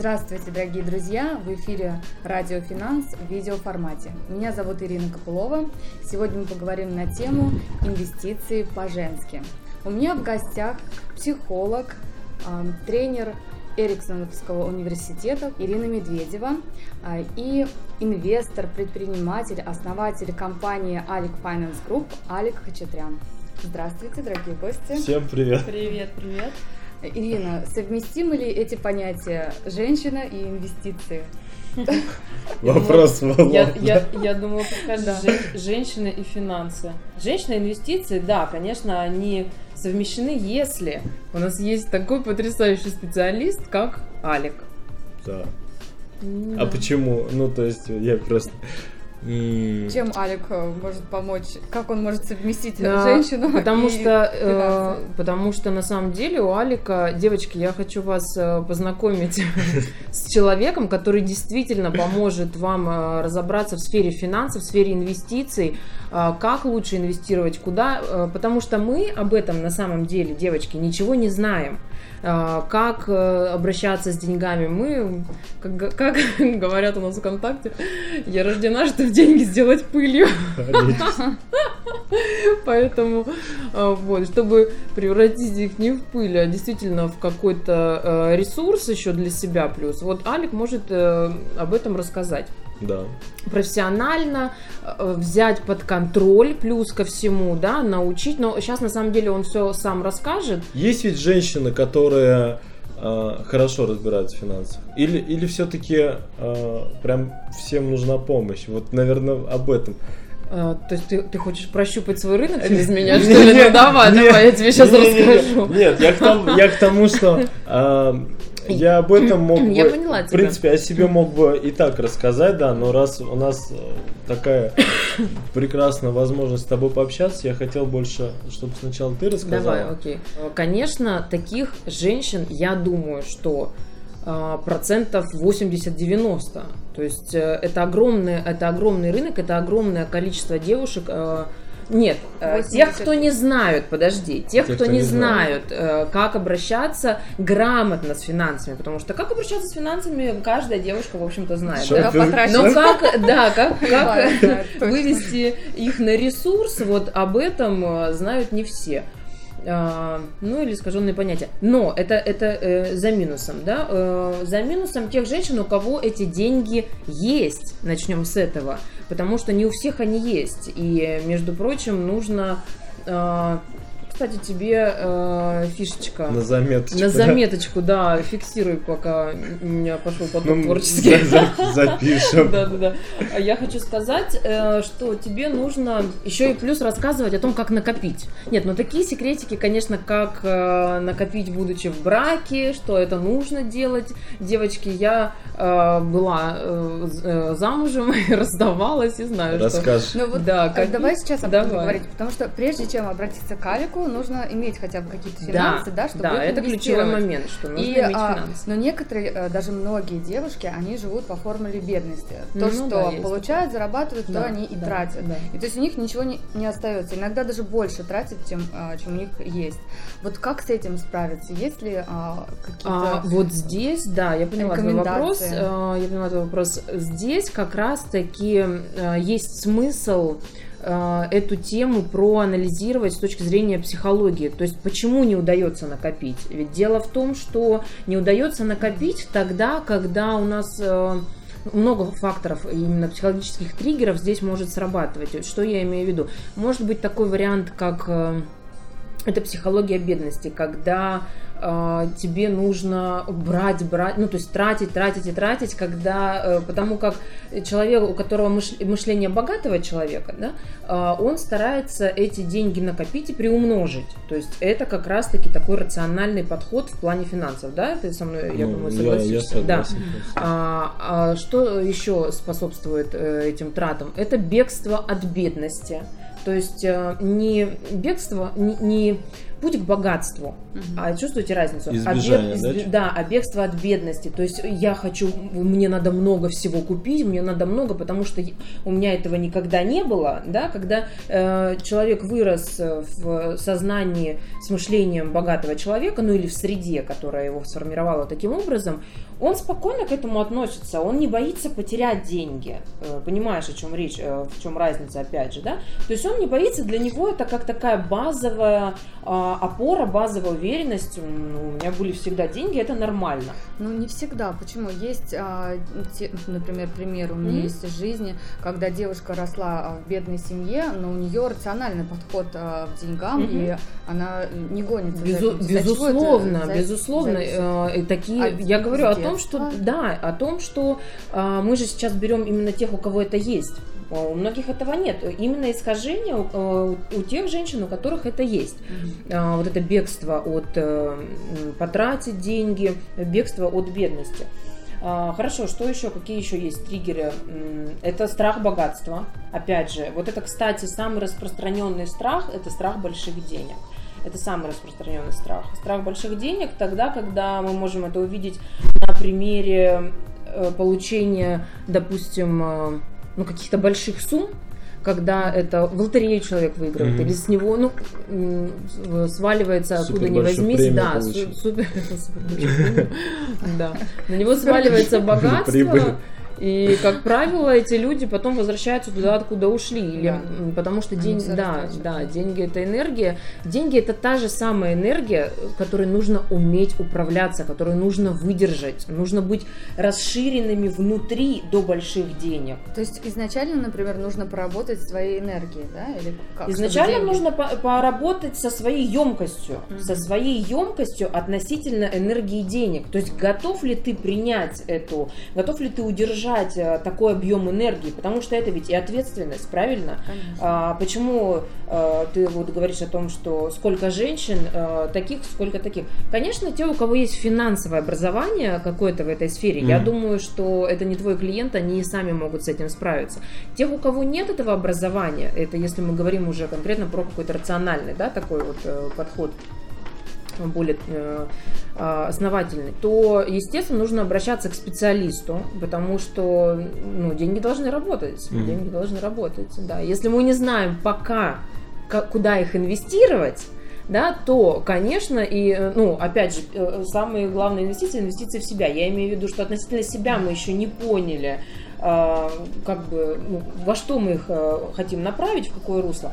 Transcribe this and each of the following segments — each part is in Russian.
Здравствуйте, дорогие друзья! В эфире Радио Финанс в видеоформате. Меня зовут Ирина Копылова. Сегодня мы поговорим на тему инвестиции по-женски. У меня в гостях психолог, тренер Эриксоновского университета Ирина Медведева а, и инвестор, предприниматель, основатель компании Алик Finance Group Алик Хачатрян. Здравствуйте, дорогие гости. Всем привет. Привет, привет. Ирина, совместимы ли эти понятия женщина и инвестиции? Вопрос в я, я, я думаю, да. женщина и финансы. Женщина и инвестиции, да, конечно, они совмещены, если у нас есть такой потрясающий специалист, как Алик. Да. А почему? Ну, то есть, я просто... Чем Алик э, может помочь? Как он может совместить да, женщину? Потому и что, э, потому что на самом деле у Алика, девочки, я хочу вас э, познакомить с человеком, который действительно поможет вам э, разобраться в сфере финансов, в сфере инвестиций, как лучше инвестировать, куда, потому что мы об этом на самом деле, девочки, ничего не знаем. А, как э, обращаться с деньгами. Мы, как, как говорят у нас в ВКонтакте, я рождена, чтобы деньги сделать пылью. Поэтому, а, вот, чтобы превратить их не в пыль, а действительно в какой-то э, ресурс еще для себя плюс. Вот Алик может э, об этом рассказать да. профессионально э, взять под контроль, плюс ко всему, да, научить. Но сейчас на самом деле он все сам расскажет. Есть ведь женщины, которые э, хорошо разбираются в финансах? Или, или все-таки э, прям всем нужна помощь? Вот, наверное, об этом. А, то есть ты, ты хочешь прощупать свой рынок через меня, что ли? Ну давай, давай, я тебе сейчас расскажу. Нет, я к тому что я об этом мог бы, Я поняла тебя. в принципе, о себе мог бы и так рассказать, да, но раз у нас э, такая прекрасная возможность с тобой пообщаться, я хотел больше, чтобы сначала ты рассказала. Давай, окей. Конечно, таких женщин, я думаю, что э, процентов 80-90. То есть э, это огромный, это огромный рынок, это огромное количество девушек, нет, 80. Э, тех, кто не знают, подожди, тех, тех кто, кто не знают, знают, э, как обращаться грамотно с финансами, потому что как обращаться с финансами, каждая девушка, в общем-то, знает. Да? Но как, да, как, как вывести их на ресурс, вот об этом э, знают не все. А, ну или искаженные понятия. Но это, это э, за минусом, да, э, за минусом тех женщин, у кого эти деньги есть, начнем с этого, потому что не у всех они есть, и, между прочим, нужно э, кстати, тебе э, фишечка. На заметочку. На заметочку, да, да фиксируй, пока у меня пошел поток ну, творческий. За, за, запишем. Да, да, да. А я хочу сказать, э, что тебе нужно еще и плюс рассказывать о том, как накопить. Нет, ну такие секретики, конечно, как э, накопить, будучи в браке, что это нужно делать. Девочки, я э, была э, э замужем и раздавалась, и знаю, Расскажешь. что... Ну вот, да, как... давай сейчас об этом говорить, потому что прежде чем обратиться к Алику, нужно иметь хотя бы какие-то финансы, да, да чтобы да, это ключевой момент, что нужно и, иметь а, финансы. Но некоторые, э, даже многие девушки, они живут по формуле бедности. То, ну, что да, получают, зарабатывают, да, то они и да, тратят. Да. И то есть у них ничего не, не остается. Иногда даже больше тратят, чем, а, чем у них есть. Вот как с этим справиться? Есть ли а, какие-то а, Вот здесь, да, я поняла твой вопрос. А, я поняла твой вопрос. Здесь как раз-таки есть смысл Э, эту тему проанализировать с точки зрения психологии. То есть почему не удается накопить? Ведь дело в том, что не удается накопить тогда, когда у нас э, много факторов именно психологических триггеров здесь может срабатывать. Что я имею в виду? Может быть такой вариант, как э, это психология бедности, когда э, тебе нужно брать, брать, ну то есть тратить, тратить и тратить, когда, э, потому как человек, у которого мышление богатого человека, да, э, он старается эти деньги накопить и приумножить. То есть это как раз-таки такой рациональный подход в плане финансов, да? Ты со мной, я ну, думаю, согласишься. Я, я согласен. Да. А, а что еще способствует э, этим тратам? Это бегство от бедности. То есть э, не бегство, не, не путь к богатству. Угу. А чувствуете разницу? Избежание, а бег, да? да, а бегство от бедности. То есть я хочу, мне надо много всего купить, мне надо много, потому что у меня этого никогда не было, да, когда э, человек вырос в сознании с мышлением богатого человека, ну или в среде, которая его сформировала таким образом, он спокойно к этому относится, он не боится потерять деньги. Э, понимаешь, о чем речь, э, в чем разница, опять же, да? То есть он не боится, для него это как такая базовая а, опора, базовая уверенность. Ну, у меня были всегда деньги, это нормально. Ну, не всегда. Почему? Есть, а, например, пример у меня mm-hmm. есть из жизни, когда девушка росла а, в бедной семье, но у нее рациональный подход к деньгам, mm-hmm. и она не гонится. Безу- за безусловно, это, безусловно. За... Такие, а, я говорю о том, что да, о том, что мы же сейчас берем именно тех, у кого это есть. А у многих этого нет. Именно искажение у, э, у тех женщин, у которых это есть. Mm-hmm. Вот это бегство от э, потратить деньги, бегство от бедности. А, хорошо, что еще? Какие еще есть триггеры? Это страх богатства. Опять же, вот это, кстати, самый распространенный страх – это страх больших денег. Это самый распространенный страх. Страх больших денег тогда, когда мы можем это увидеть на примере э, получения, допустим, ну, каких-то больших сумм, когда это в лотерею человек выигрывает, mm-hmm. или с него, ну, сваливается откуда ни возьмись, да, супер, супер да, на него сваливается богатство, и, как правило, эти люди потом возвращаются туда, откуда ушли. Или, да. Потому что день, да, да, деньги это энергия. Деньги это та же самая энергия, которой нужно уметь управляться, которую нужно выдержать. Нужно быть расширенными внутри до больших денег. То есть изначально, например, нужно поработать своей энергией, да? Или как? Изначально нужно по поработать со своей емкостью, mm-hmm. со своей емкостью относительно энергии денег. То есть готов ли ты принять эту, готов ли ты удержать держать э, такой объем энергии, потому что это ведь и ответственность, правильно? А, почему а, ты вот говоришь о том, что сколько женщин а, таких, сколько таких? Конечно, те, у кого есть финансовое образование какое-то в этой сфере, mm. я думаю, что это не твой клиент, они и сами могут с этим справиться. Тех, у кого нет этого образования, это если мы говорим уже конкретно про какой-то рациональный, да, такой вот э, более э, а, основательный, то, естественно, нужно обращаться к специалисту, потому что ну, деньги должны работать. Mm-hmm. Деньги должны работать, да. Если мы не знаем пока, как, куда их инвестировать, да, то, конечно, и, э, ну, опять же, э, самые главные инвестиции, инвестиции в себя. Я имею в виду, что относительно себя мы еще не поняли, как бы, ну, во что мы их хотим направить, в какое русло.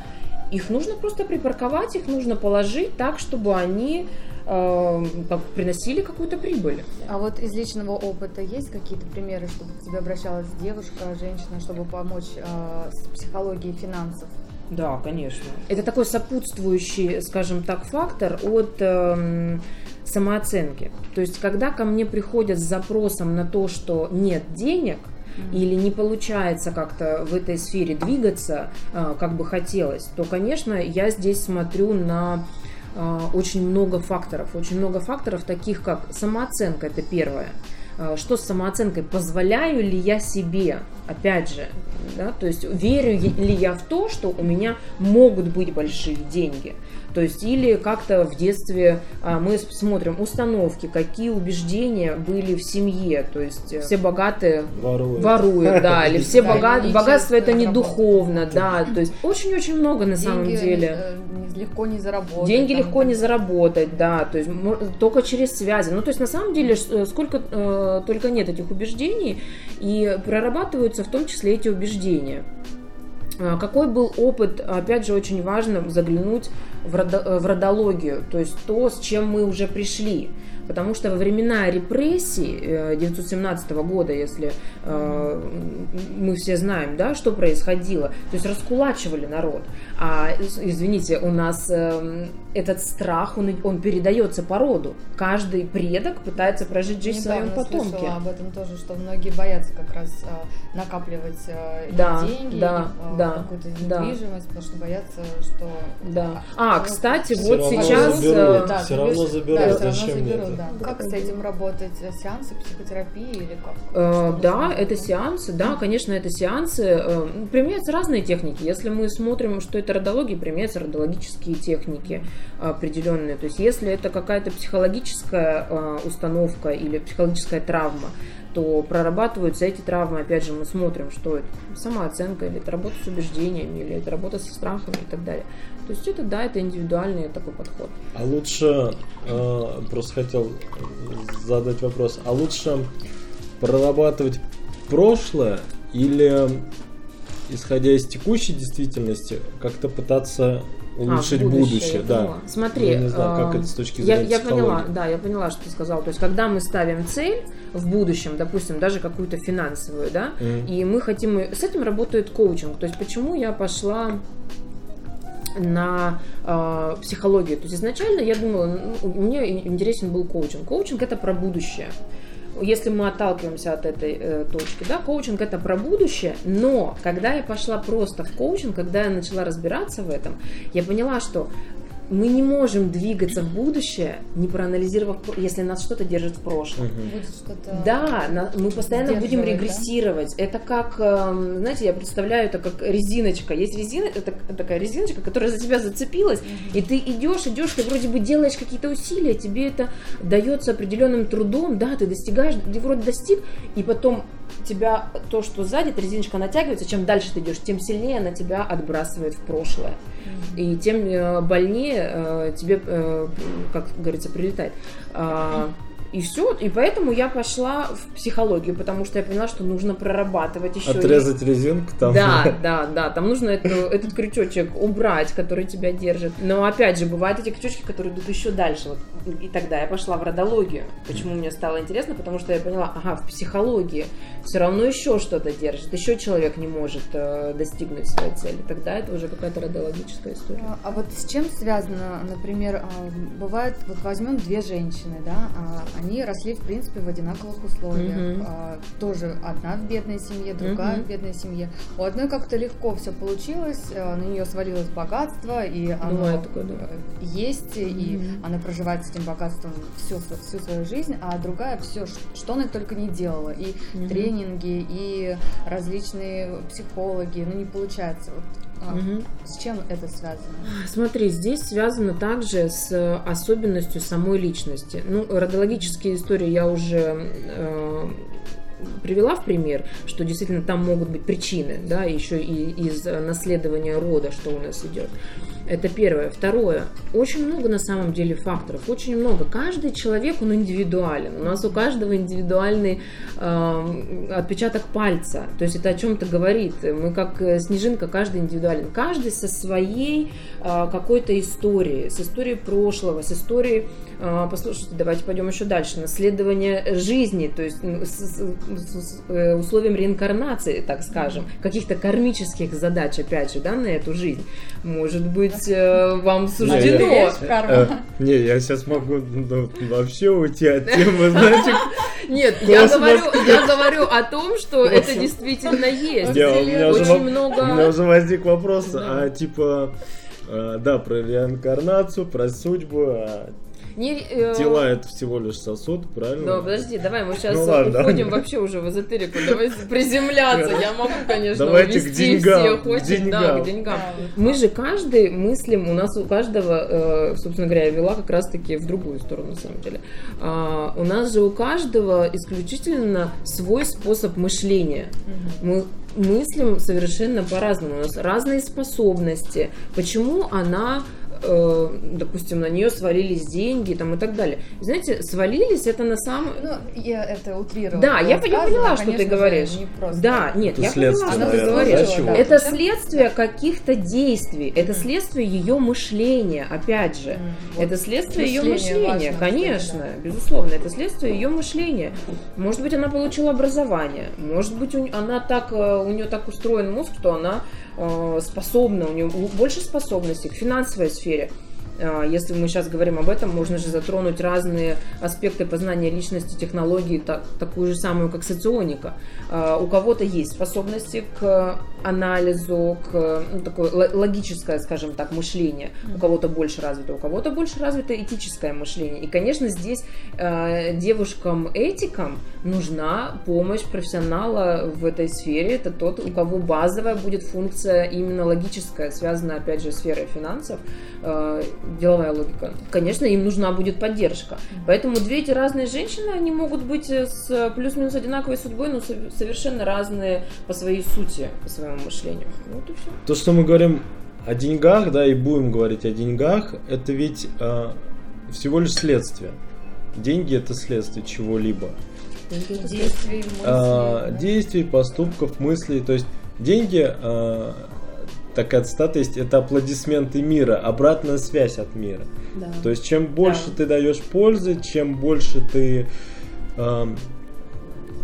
Их нужно просто припарковать, их нужно положить так, чтобы они э, как, приносили какую-то прибыль. А вот из личного опыта есть какие-то примеры, чтобы к тебе обращалась девушка, женщина, чтобы помочь э, с психологией финансов? Да, конечно. Это такой сопутствующий, скажем так, фактор от э, самооценки. То есть, когда ко мне приходят с запросом на то, что нет денег – или не получается как-то в этой сфере двигаться, а, как бы хотелось, то, конечно, я здесь смотрю на а, очень много факторов. Очень много факторов, таких как самооценка, это первое. А, что с самооценкой? Позволяю ли я себе, опять же, да, то есть верю ли я в то, что у меня могут быть большие деньги? То есть или как-то в детстве а, мы смотрим установки, какие убеждения были в семье. То есть э, все богатые воруют, воруют да, или все богат... богатство это не духовно, да. То есть очень-очень много на самом деле. Э, легко не заработать. Деньги там, легко не заработать, да. То есть только через связи. Ну то есть на самом деле э, сколько только нет этих убеждений и прорабатываются в том числе эти убеждения. А, какой был опыт, опять же, очень важно заглянуть родо, в родологию, то есть то, с чем мы уже пришли. Потому что во времена репрессий 1917 э, года, если э, мы все знаем, да, что происходило, то есть раскулачивали народ. А, извините, у нас э, этот страх, он, он передается по роду. Каждый предок пытается прожить жизнь Недавно своем потомке. об этом тоже, что многие боятся как раз э, накапливать э, да, деньги, да, э, да, какую-то недвижимость, да. потому что боятся, что... Да. А, кстати, все вот сейчас... Заберут, да, все равно заберут. Да, Зачем заберут, Да. Как с этим работать? Сеансы психотерапии или как? Э, да, это сеансы, да, конечно, это сеансы. Э, применяются разные техники. Если мы смотрим, что это родология, применяются родологические техники определенные. То есть если это какая-то психологическая э, установка или психологическая травма, то прорабатываются эти травмы, опять же, мы смотрим, что это самооценка, или это работа с убеждениями, или это работа со страхами и так далее. То есть это, да, это индивидуальный такой подход. А лучше, э, просто хотел задать вопрос, а лучше прорабатывать прошлое или, исходя из текущей действительности, как-то пытаться улучшить а, будущее, будущее да. Смотри, я не знаю, как это с точки зрения я, я поняла, да, я поняла, что ты сказал. То есть, когда мы ставим цель в будущем, допустим, даже какую-то финансовую, да, mm. и мы хотим, с этим работает коучинг. То есть, почему я пошла на э, психологию. То есть изначально я думала, ну, мне интересен был коучинг. Коучинг это про будущее если мы отталкиваемся от этой э, точки, да, коучинг это про будущее, но когда я пошла просто в коучинг, когда я начала разбираться в этом, я поняла, что мы не можем двигаться в будущее, не проанализировав, если нас что-то держит в прошлом. Угу. Да, мы постоянно будем регрессировать. Да? Это как, эм, знаете, я представляю это как резиночка. Есть резина, это такая резиночка, которая за тебя зацепилась, угу. и ты идешь, идешь, ты вроде бы делаешь какие-то усилия, тебе это дается определенным трудом, да, ты достигаешь, ты вроде достиг, и потом тебя то, что сзади, эта резиночка натягивается, чем дальше ты идешь, тем сильнее она тебя отбрасывает в прошлое. И тем э, больнее э, тебе, э, как говорится, прилетает. А, и все. И поэтому я пошла в психологию, потому что я поняла, что нужно прорабатывать еще. Отрезать резинку там. Да, да, да. Там нужно эту, этот крючочек убрать, который тебя держит. Но опять же, бывают эти крючочки, которые идут еще дальше. Вот. И тогда я пошла в родологию. Почему мне стало интересно? Потому что я поняла, ага, в психологии все равно еще что-то держит. Еще человек не может э, достигнуть своей цели. Тогда это уже какая-то родологическая история. А, а вот с чем связано, например, а, бывает, вот возьмем две женщины, да, а, они росли, в принципе, в одинаковых условиях. А, тоже одна в бедной семье, другая mm-hmm. в бедной семье. У одной как-то легко все получилось, а, на нее свалилось богатство, и оно такое, да. есть, mm-hmm. и она проживает с этим богатством всю, всю свою жизнь, а другая все, что она только не делала. И mm-hmm. Тренинги, и различные психологи, ну не получается. Вот Угу. С чем это связано? Смотри, здесь связано также с особенностью самой личности. Ну, родологические истории я уже э, привела в пример, что действительно там могут быть причины, да, еще и из наследования рода, что у нас идет. Это первое. Второе. Очень много на самом деле факторов. Очень много. Каждый человек, он индивидуален. У нас у каждого индивидуальный э, отпечаток пальца. То есть это о чем-то говорит. Мы как э, снежинка, каждый индивидуален. Каждый со своей э, какой-то историей. С историей прошлого, с историей... Э, послушайте, давайте пойдем еще дальше. Наследование жизни. То есть с, с, с э, условием реинкарнации, так скажем. Каких-то кармических задач, опять же, да, на эту жизнь. Может быть, э, вам суждено. Э, не, я сейчас могу ну, вообще уйти от темы, знаете. Нет, я говорю, я говорю о том, что это действительно есть. Очень много. У меня уже возник вопрос, а типа, да, про реинкарнацию, про судьбу, а не, э... Тела это всего лишь сосуд, правильно? Да, подожди, давай мы сейчас ну, ладно, уходим вообще уже в эзотерику. Давай приземляться. Я могу, конечно, Давайте к деньгам, всех очень, деньгам. да, к деньгам. Мы же каждый мыслим, у нас у каждого, э, собственно говоря, я вела как раз-таки в другую сторону, на самом деле. А, у нас же у каждого исключительно свой способ мышления. Мы мыслим совершенно по-разному. У нас разные способности. Почему она э, допустим, на нее свалились деньги там, и так далее. Знаете, свалились это на самом... Ну, я это утрировала. Да, я, я поняла, что ты говоришь. Не просто. Да, нет, это я поняла, что ты говоришь. Да, это следствие каких-то действий, это следствие ее мышления, опять же. Вот. Это следствие ее мышления, конечно, да. безусловно, это следствие ее мышления. Может быть, она получила образование, может быть, она так, э, у нее так устроен мозг, что она э, способна, у нее больше способностей к финансовой сфере, А, если мы сейчас говорим об этом, можно же затронуть разные аспекты познания личности, технологии, так, такую же самую, как соционика. А, у кого-то есть способности к анализу, к ну, такое логическое, скажем так, мышление. У кого-то больше развито, у кого-то больше развито этическое мышление. И, конечно, здесь э, девушкам-этикам нужна помощь профессионала в этой сфере. Это тот, у кого базовая будет функция именно логическая, связанная, опять же, с сферой финансов, э, деловая логика. Конечно, им нужна будет поддержка. Поэтому две эти разные женщины, они могут быть с плюс-минус одинаковой судьбой, но совершенно разные по своей сути, по своему мышлению. Вот и все. То, что мы говорим о деньгах, да, и будем говорить о деньгах, это ведь э, всего лишь следствие. Деньги это следствие чего-либо. Действий, мыслей, а, да? действий, поступков, мыслей. То есть деньги, а, такая цитата есть, это аплодисменты мира, обратная связь от мира. Да. То есть чем больше да. ты даешь пользы, чем больше ты а,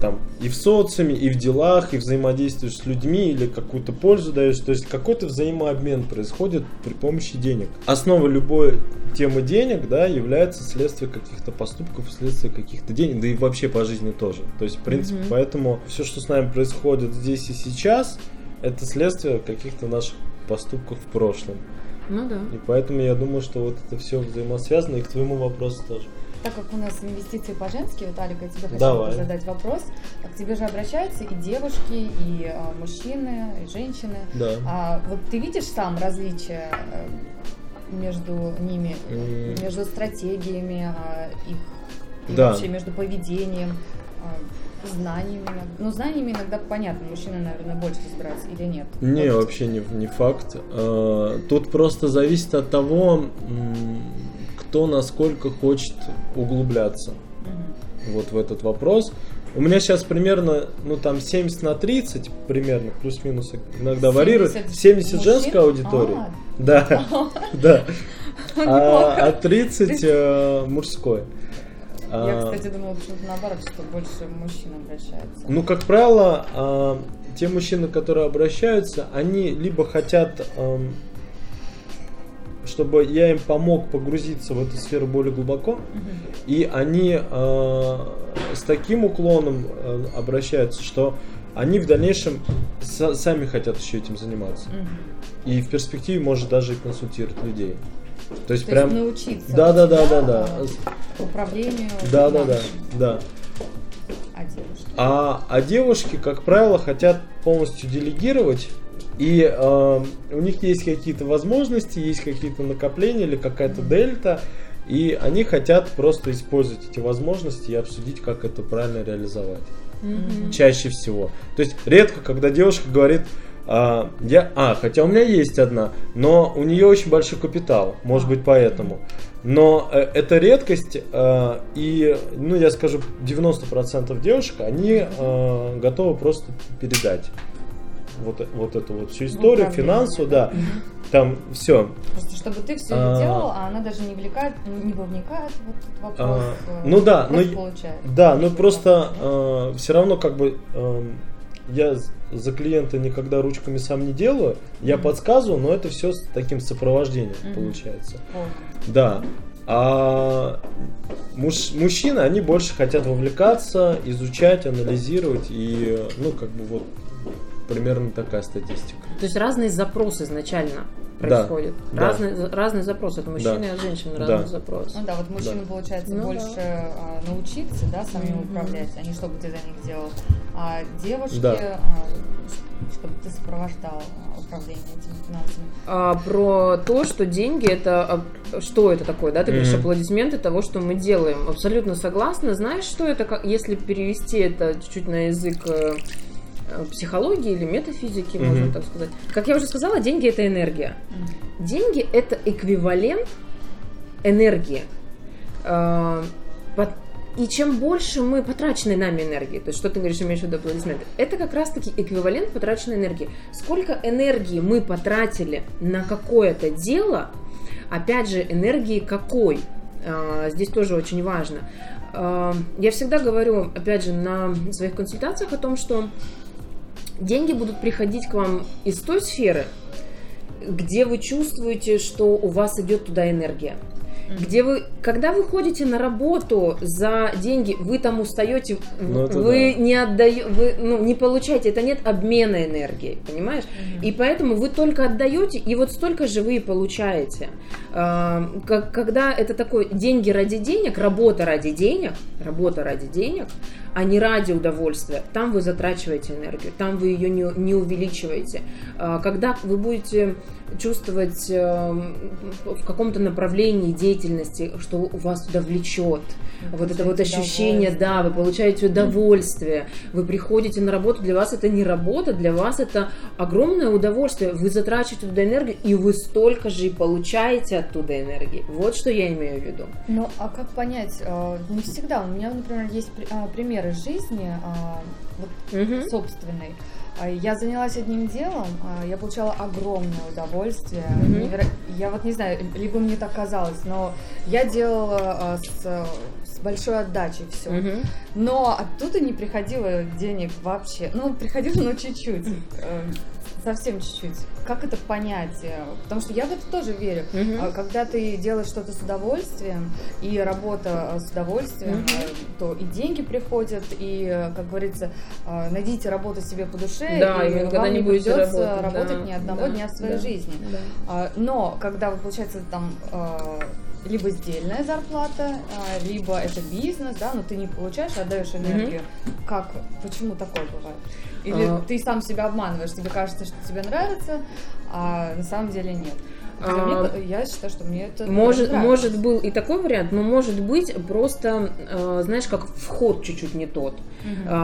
там и в социуме, и в делах, и взаимодействуешь с людьми, или какую-то пользу даешь. То есть какой-то взаимообмен происходит при помощи денег. Основа любой темы денег, да, является следствие каких-то поступков, следствие каких-то денег, да и вообще по жизни тоже. То есть, в принципе, mm-hmm. поэтому все, что с нами происходит здесь и сейчас, это следствие каких-то наших поступков в прошлом. Ну да. И поэтому я думаю, что вот это все взаимосвязано, и к твоему вопросу тоже так как у нас инвестиции по-женски, вот, Алика, я тебе хочу Давай. задать вопрос. К тебе же обращаются и девушки, и а, мужчины, и женщины. Да. А вот ты видишь сам различия э, между ними, mm. между стратегиями а, их, и да. вообще между поведением, а, знаниями? Ну, знаниями иногда понятно, мужчины, наверное, больше разбираются или нет? Не, вот. вообще не, не факт. А, тут просто зависит от того, кто насколько хочет углубляться mm-hmm. вот в этот вопрос. У меня сейчас примерно, ну там 70 на 30 примерно, плюс-минус иногда 70 варьирует. 70 мужчин? женская аудитория. А, да, да. А, а 30 э, мужской. Я, а, кстати, думала почему-то наоборот, что больше мужчин обращаются. Ну, как правило, а, те мужчины, которые обращаются, они либо хотят чтобы я им помог погрузиться в эту сферу более глубоко, и они э, с таким уклоном обращаются, что они в дальнейшем сами хотят еще этим заниматься. И в перспективе может даже и консультировать людей. То есть То прям есть научиться. Да, да, да, да, да. Управлению. Да, да, да, да. А девушки? А, а девушки, как правило, хотят полностью делегировать и э, у них есть какие-то возможности, есть какие-то накопления или какая-то дельта, и они хотят просто использовать эти возможности и обсудить, как это правильно реализовать. Mm-hmm. Чаще всего. То есть редко, когда девушка говорит, а, я, а, хотя у меня есть одна, но у нее очень большой капитал, может быть поэтому. Но э, это редкость, э, и, ну, я скажу, 90% девушек, они э, готовы просто передать вот, вот эту вот всю историю, финансовую, да. Там все. Просто чтобы ты все а, делал, а она даже не вникает, не вникает в этот вопрос. А, ну да, ну, да, ну просто э, все равно как бы э, я за клиента никогда ручками сам не делаю, я mm-hmm. подсказываю, но это все с таким сопровождением mm-hmm. получается. Oh. Да. А муж, мужчины, они больше хотят вовлекаться, изучать, анализировать и, ну, как бы вот примерно такая статистика. То есть разные запросы изначально происходят. Да, разные, да. разные запросы. Это мужчины да. и женщины разные да. запросы. Ну да, вот мужчины, да. получается, ну, больше да. А, научиться, да, самим mm-hmm. управлять, а не чтобы ты за них делал. А девушки, да. а, чтобы ты сопровождал управление этими финансами. А, про то, что деньги это а, что это такое, да? Ты mm-hmm. говоришь аплодисменты того, что мы делаем. Абсолютно согласна. Знаешь, что это, если перевести это чуть-чуть на язык Э, психологии или метафизики, mm-hmm. можно так сказать. Как я уже сказала, деньги это энергия. Mm-hmm. Деньги это эквивалент энергии. Э, и чем больше мы потраченной нами энергии, то есть что ты говоришь, имеешь в виду аплодисменты, это как раз-таки эквивалент потраченной энергии. Сколько энергии мы потратили на какое-то дело, опять же, энергии какой, э, здесь тоже очень важно. Я всегда говорю, опять же, на своих консультациях о том, что деньги будут приходить к вам из той сферы, где вы чувствуете, что у вас идет туда энергия где вы, когда вы ходите на работу за деньги, вы там устаете, ну, вы да. не отдаете, вы ну, не получаете, это нет обмена энергии, понимаешь? mm И поэтому вы только отдаете, и вот столько же вы и получаете. А, когда это такое деньги ради денег, работа ради денег, работа ради денег, а не ради удовольствия, там вы затрачиваете энергию, там вы ее не, не увеличиваете. А, когда вы будете чувствовать эм, в каком-то направлении деятельности, что у вас туда влечет. Вы вот это вот ощущение, да, вы получаете удовольствие, вы приходите на работу, для вас это не работа, для вас это огромное удовольствие, вы затрачиваете туда энергию, и вы столько же и получаете оттуда энергии. Вот что я имею в виду. Ну, а как понять? Э, не всегда. У меня, например, есть примеры жизни, а, вот, угу. собственной, а, я занялась одним делом, а, я получала огромное удовольствие. Mm-hmm. Я вот не знаю, либо мне так казалось, но я делала с, с большой отдачей все. Mm-hmm. Но оттуда не приходило денег вообще. Ну, приходило, но чуть-чуть. Совсем чуть-чуть. Как это понять? Потому что я в это тоже верю. Угу. Когда ты делаешь что-то с удовольствием, и работа с удовольствием, угу. то и деньги приходят, и, как говорится, найдите работу себе по душе, да, и, и вам не придется работать, работать да, ни одного да, дня в своей да, жизни. Да. Но когда вы, получается, там либо сдельная зарплата, либо это бизнес, да, но ты не получаешь, а отдаешь энергию. Mm-hmm. Как, почему такое бывает? Или а... ты сам себя обманываешь, тебе кажется, что тебе нравится, а на самом деле нет. А, мне, я считаю, что мне это может, может был и такой вариант, но может быть просто, э, знаешь, как вход чуть-чуть не тот. Угу.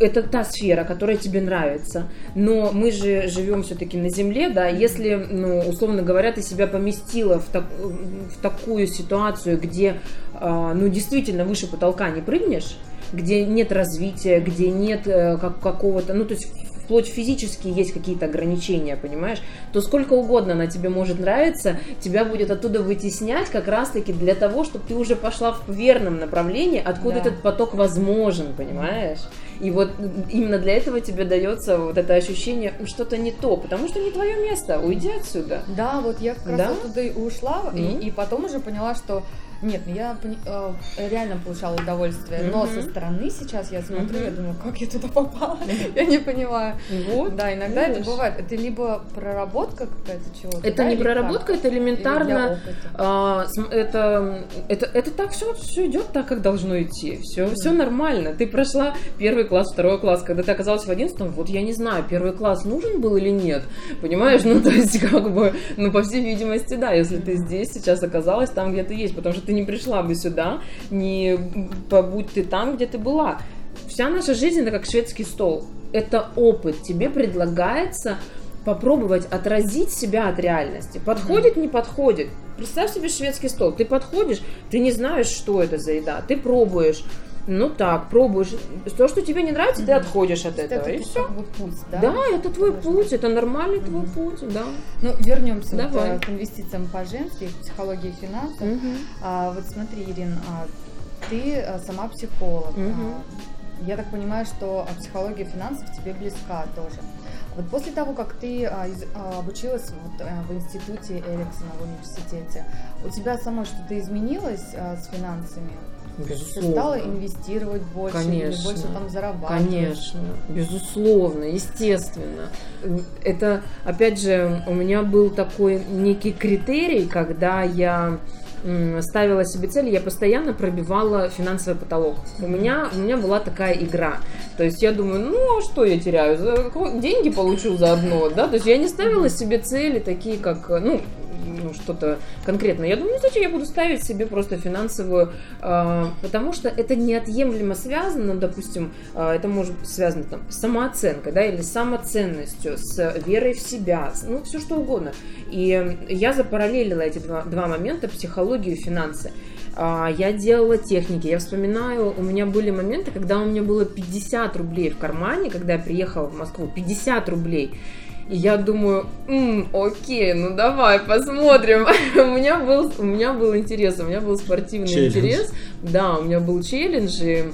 Это та сфера, которая тебе нравится, но мы же живем все-таки на земле, да, если, ну, условно говоря, ты себя поместила в, так, в такую ситуацию, где, а, ну, действительно выше потолка не прыгнешь, где нет развития, где нет э, как, какого-то, ну, то есть вплоть физически есть какие-то ограничения, понимаешь, то сколько угодно она тебе может нравиться, тебя будет оттуда вытеснять как раз-таки для того, чтобы ты уже пошла в верном направлении, откуда да. этот поток возможен, понимаешь? И вот именно для этого тебе дается вот это ощущение, что-то не то, потому что не твое место, уйди отсюда. Да, вот я как раз да? оттуда и ушла, mm-hmm. и, и потом уже поняла, что нет, ну я э, реально получала удовольствие, mm-hmm. но со стороны сейчас я смотрю, mm-hmm. я думаю, как я туда попала, я не понимаю. Вот. Да, иногда это бывает. Это либо проработка какая-то чего-то. Это не проработка, это элементарно. А, это, это, это так все, все идет так, как должно идти. Все, все нормально. Ты прошла первый класс, второй класс, когда ты оказалась в одиннадцатом, вот я не знаю, первый класс нужен был или нет. Понимаешь? Ну, то есть, как бы, ну, по всей видимости, да, если ты здесь сейчас оказалась там, где ты есть, потому что ты не пришла бы сюда, не побудь ты там, где ты была. Вся наша жизнь это как шведский стол. Это опыт. Тебе предлагается попробовать отразить себя от реальности. Подходит, не подходит. Представь себе шведский стол. Ты подходишь, ты не знаешь, что это за еда. Ты пробуешь. Ну так, пробуешь. То, что тебе не нравится, ты отходишь от этого. Это и все. Бы путь, да? Да, это твой путь, это нормальный твой путь, да. Ну, вернемся Давай. Вот, к инвестициям по-женски, к психологии финансов. Угу. А, вот смотри, Ирин, а, ты а, сама психолог. Угу. А, я так понимаю, что психология финансов тебе близка тоже. Вот после того, как ты а, из, а, обучилась вот, а, в институте Эриксона в университете, у тебя самой что-то изменилось а, с финансами? Безусловно. стала инвестировать больше, конечно, больше там зарабатывать. Конечно, безусловно, естественно. Это, опять же, у меня был такой некий критерий, когда я ставила себе цель, я постоянно пробивала финансовый потолок. У меня, у меня была такая игра. То есть я думаю, ну а что я теряю? Деньги получу заодно, да? То есть я не ставила себе цели такие, как, ну, ну, что-то конкретное. Я думаю, ну, зачем я буду ставить себе просто финансовую, э, потому что это неотъемлемо связано, допустим, э, это может быть связано там с самооценкой, да, или самоценностью, с верой в себя, ну, все что угодно. И я запараллелила эти два, два момента, психологию и финансы я делала техники. Я вспоминаю, у меня были моменты, когда у меня было 50 рублей в кармане, когда я приехала в Москву, 50 рублей. И я думаю, М, окей, ну давай посмотрим. у меня был, у меня был интерес, у меня был спортивный челлендж. интерес. Да, у меня был челлендж, и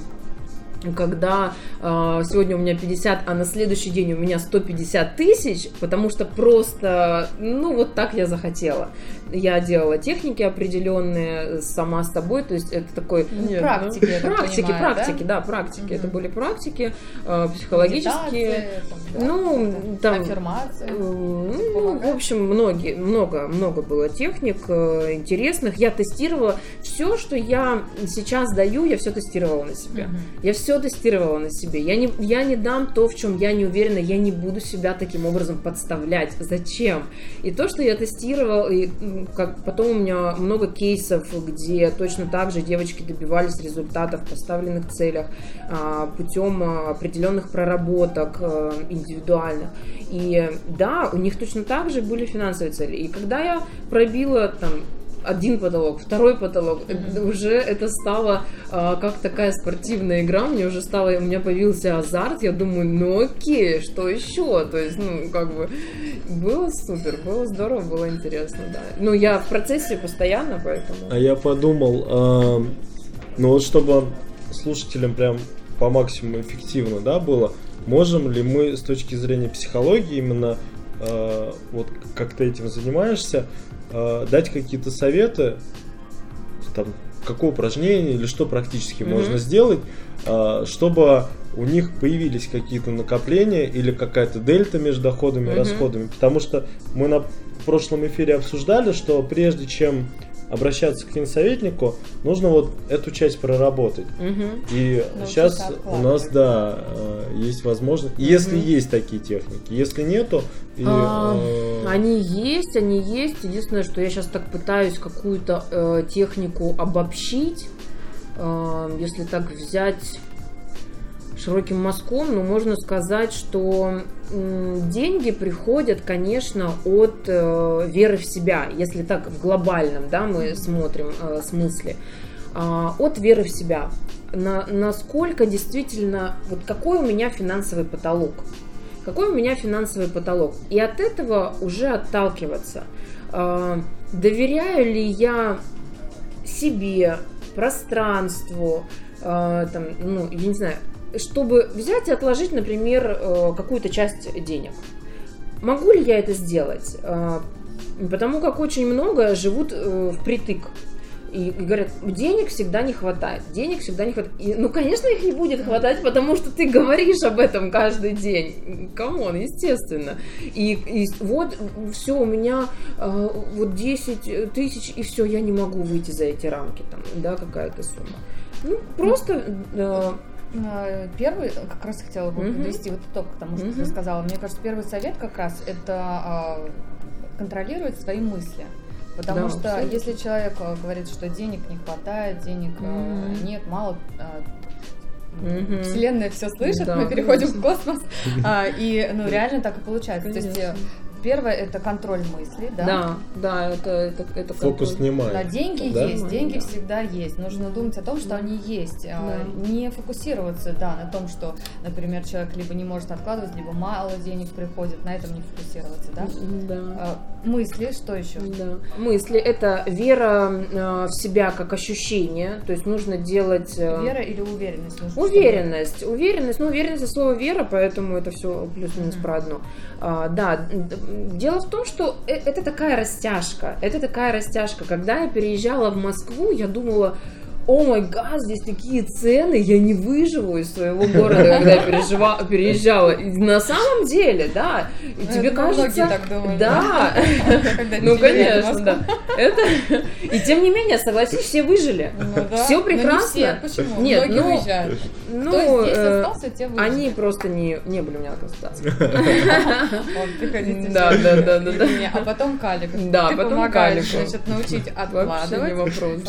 когда э, сегодня у меня 50, а на следующий день у меня 150 тысяч, потому что просто, ну, вот так я захотела. Я делала техники определенные сама с тобой, то есть это такой... Нет, практики, ну, практики, понимаю, практики, да, да практики. Угу. Это были практики э, психологические. Там, ну, там... Аффирмации. Ну, в общем, многие, много, много было техник э, интересных. Я тестировала все, что я сейчас даю, я все тестировала на себе. Угу. Я все все тестировала на себе. Я не, я не дам то, в чем я не уверена, я не буду себя таким образом подставлять. Зачем? И то, что я тестировала, и как потом у меня много кейсов, где точно так же девочки добивались результатов в поставленных целях а, путем а, определенных проработок а, индивидуальных. И да, у них точно так же были финансовые цели. И когда я пробила там один потолок, второй потолок. Mm-hmm. Уже это стало а, как такая спортивная игра. Мне уже стало, у меня появился азарт. Я думаю, ну окей, что еще? То есть, ну, как бы было супер, было здорово, было интересно, да. Ну, я в процессе постоянно, поэтому. А я подумал, э, ну вот чтобы слушателям прям по максимуму эффективно, да, было, можем ли мы с точки зрения психологии именно э, вот как ты этим занимаешься, э, дать какие-то советы, там, какое упражнение или что практически mm-hmm. можно сделать, э, чтобы у них появились какие-то накопления или какая-то дельта между доходами mm-hmm. и расходами. Потому что мы на прошлом эфире обсуждали, что прежде чем обращаться к финсоветнику, нужно вот эту часть проработать. Угу. И Научиться сейчас у нас, да, э, есть возможность, угу. если есть такие техники, если нету... И, а. Они есть, они есть. Единственное, что я сейчас так пытаюсь какую-то э, технику обобщить, э, если так взять широким мазком, но можно сказать, что деньги приходят, конечно, от э, веры в себя, если так в глобальном, да, мы смотрим э, смысле, э, от веры в себя. На, насколько действительно, вот какой у меня финансовый потолок, какой у меня финансовый потолок, и от этого уже отталкиваться. Э, доверяю ли я себе, пространству, э, там, ну, я не знаю, чтобы взять и отложить, например, э, какую-то часть денег. Могу ли я это сделать? Э, потому как очень много живут э, впритык. И, говорят, денег всегда не хватает, денег всегда не хватает. И, ну, конечно, их не будет хватать, потому что ты говоришь об этом каждый день. Come on, естественно. И, и вот все, у меня э, вот 10 тысяч, и все, я не могу выйти за эти рамки, там, да, какая-то сумма. Ну, просто... Э, Э, первый, как раз хотела бы подвести вот итог к тому, что ты сказала. Мне кажется, первый совет как раз это а, контролировать свои мысли. Потому да, что абсолютно. если человек э, говорит, что денег не хватает, денег mm-hmm. нет, мало, mm-hmm. Вселенная все слышит, да, мы переходим конечно. в космос, а, и ну реально так и получается. Конечно. То есть Первое это контроль мыслей, да? Да, да, это, это, это Фокус контроль. снимает. Да, деньги да? есть, деньги да. всегда есть. Нужно думать о том, что да. они есть. А, да. Не фокусироваться, да, на том, что, например, человек либо не может откладывать, либо мало денег приходит, на этом не фокусироваться, да? Да. А, мысли, что еще? Да. Мысли это вера э, в себя как ощущение, то есть нужно делать... Э, вера или уверенность? Нужно уверенность, чтобы... уверенность, ну уверенность это слово вера, поэтому это все плюс-минус mm-hmm. про одно. А, да, Дело в том, что э, это такая растяжка. Это такая растяжка. Когда я переезжала в Москву, я думала, о май гад, здесь такие цены, я не выживу из своего города, когда я пережива, переезжала. И на самом деле, да, и ну, тебе кажется... так думают. Да, ну конечно, да. Это... И тем не менее, согласись, все выжили. Ну, да. Все прекрасно. Не все. Почему? Нет, Многие ну, уезжают. Ну, Кто здесь э, остался, те выжили. Они просто не, не были у меня на консультации. Приходите. Да, да, да, да, да. А потом калик. Да, потом калик. Значит, научить откладывать. Вообще не вопрос.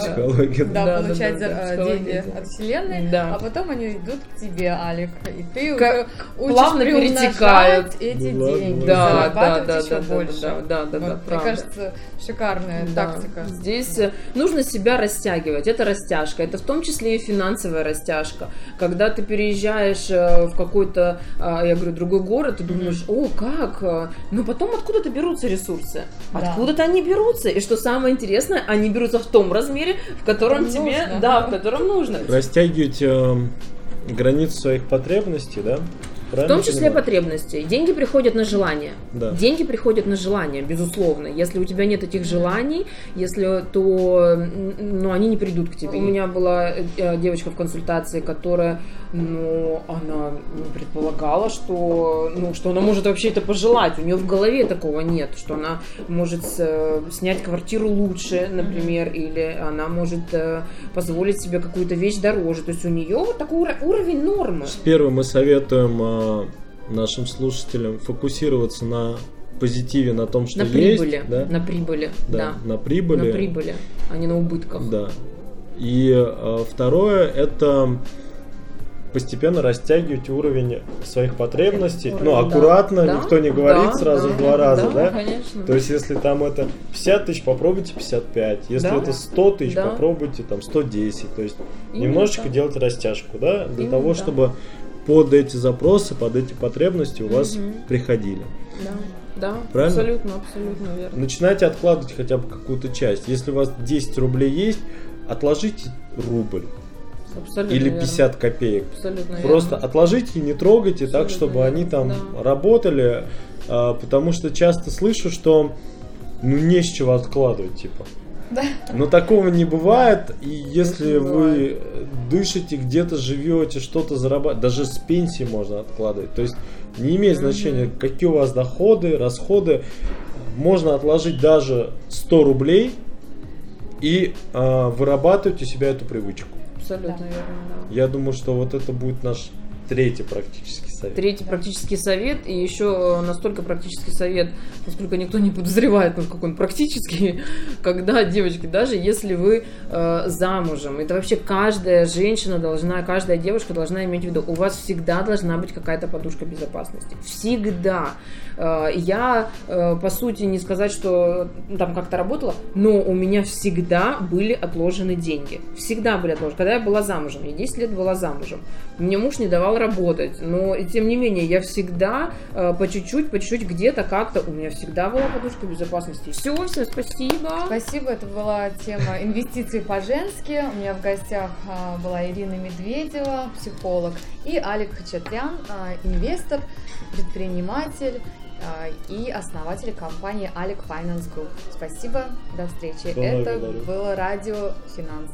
Да, получать получать да, деньги от Вселенной, да. а потом они идут к тебе, Алик, и ты как учишь плавно перетекают эти ну, деньги, да, да, да, еще да, больше. Да, да, да, вот, да, Мне кажется, шикарная да. тактика. Здесь э, нужно себя растягивать, это растяжка, это в том числе и финансовая растяжка. Когда ты переезжаешь э, в какой-то, а, я говорю, другой город, ты думаешь, о, как? Но потом откуда-то берутся ресурсы, откуда-то они берутся, и что самое интересное, они берутся в том размере, в котором тебе, нужно. Да, в котором нужно. Растягивать э, границу своих потребностей, да? Правильно в том числе понимаю? потребностей. Деньги приходят на желание. Да. Деньги приходят на желание, безусловно. Если у тебя нет этих желаний, если то, ну, они не придут к тебе. У меня была э, девочка в консультации, которая, ну, она предполагала, что, ну, что она может вообще это пожелать. У нее в голове такого нет, что она может э, снять квартиру лучше, например, или она может э, позволить себе какую-то вещь дороже. То есть у нее вот такой уровень нормы. Первым мы советуем нашим слушателям фокусироваться на позитиве, на том, что на есть. Прибыли, да? На прибыли, да, да. На прибыли. На прибыли, а не на убытках. Да. И э, второе, это постепенно растягивать уровень своих потребностей. Уровень, ну, аккуратно, да, никто не говорит да, сразу да, в два раза, да? да? Конечно. То есть, если там это 50 тысяч, попробуйте 55. Если да? это 100 тысяч, да. попробуйте там 110. То есть, Именно немножечко так. делать растяжку, да? Для Именно того, так. чтобы под эти запросы, под эти потребности у вас угу. приходили. Да. Да, Правильно? абсолютно, абсолютно верно. Начинайте откладывать хотя бы какую-то часть. Если у вас 10 рублей есть, отложите рубль. Абсолютно Или 50 верно. копеек. Абсолютно Просто верно. отложите и не трогайте Абсолютно так, чтобы верно. они там да. работали. А, потому что часто слышу, что ну не с чего откладывать, типа. Да. Но такого не бывает, и если вы дышите, где-то живете, что-то зарабатываете, даже с пенсии можно откладывать. То есть не имеет значения, какие у вас доходы, расходы. Можно отложить даже 100 рублей и э, вырабатывать у себя эту привычку. Абсолютно да. верно. Да. Я думаю, что вот это будет наш Третий практический совет. Третий практический совет, и еще настолько практический совет, насколько никто не подозревает, насколько он практический, когда, девочки, даже если вы э, замужем, это вообще каждая женщина должна, каждая девушка должна иметь в виду, у вас всегда должна быть какая-то подушка безопасности. Всегда. Э, я, э, по сути, не сказать, что там как-то работала, но у меня всегда были отложены деньги. Всегда были отложены. Когда я была замужем, я 10 лет была замужем, мне муж не давал работать, но тем не менее я всегда э, по чуть-чуть, по чуть-чуть где-то как-то, у меня всегда была подушка безопасности. Все, всем спасибо. Спасибо, это была тема инвестиций по-женски. У меня в гостях э, была Ирина Медведева, психолог, и Алик Хачатрян, э, инвестор, предприниматель э, и основатель компании Alec Finance Group. Спасибо, до встречи. Благодарю. Это было радио Финанс.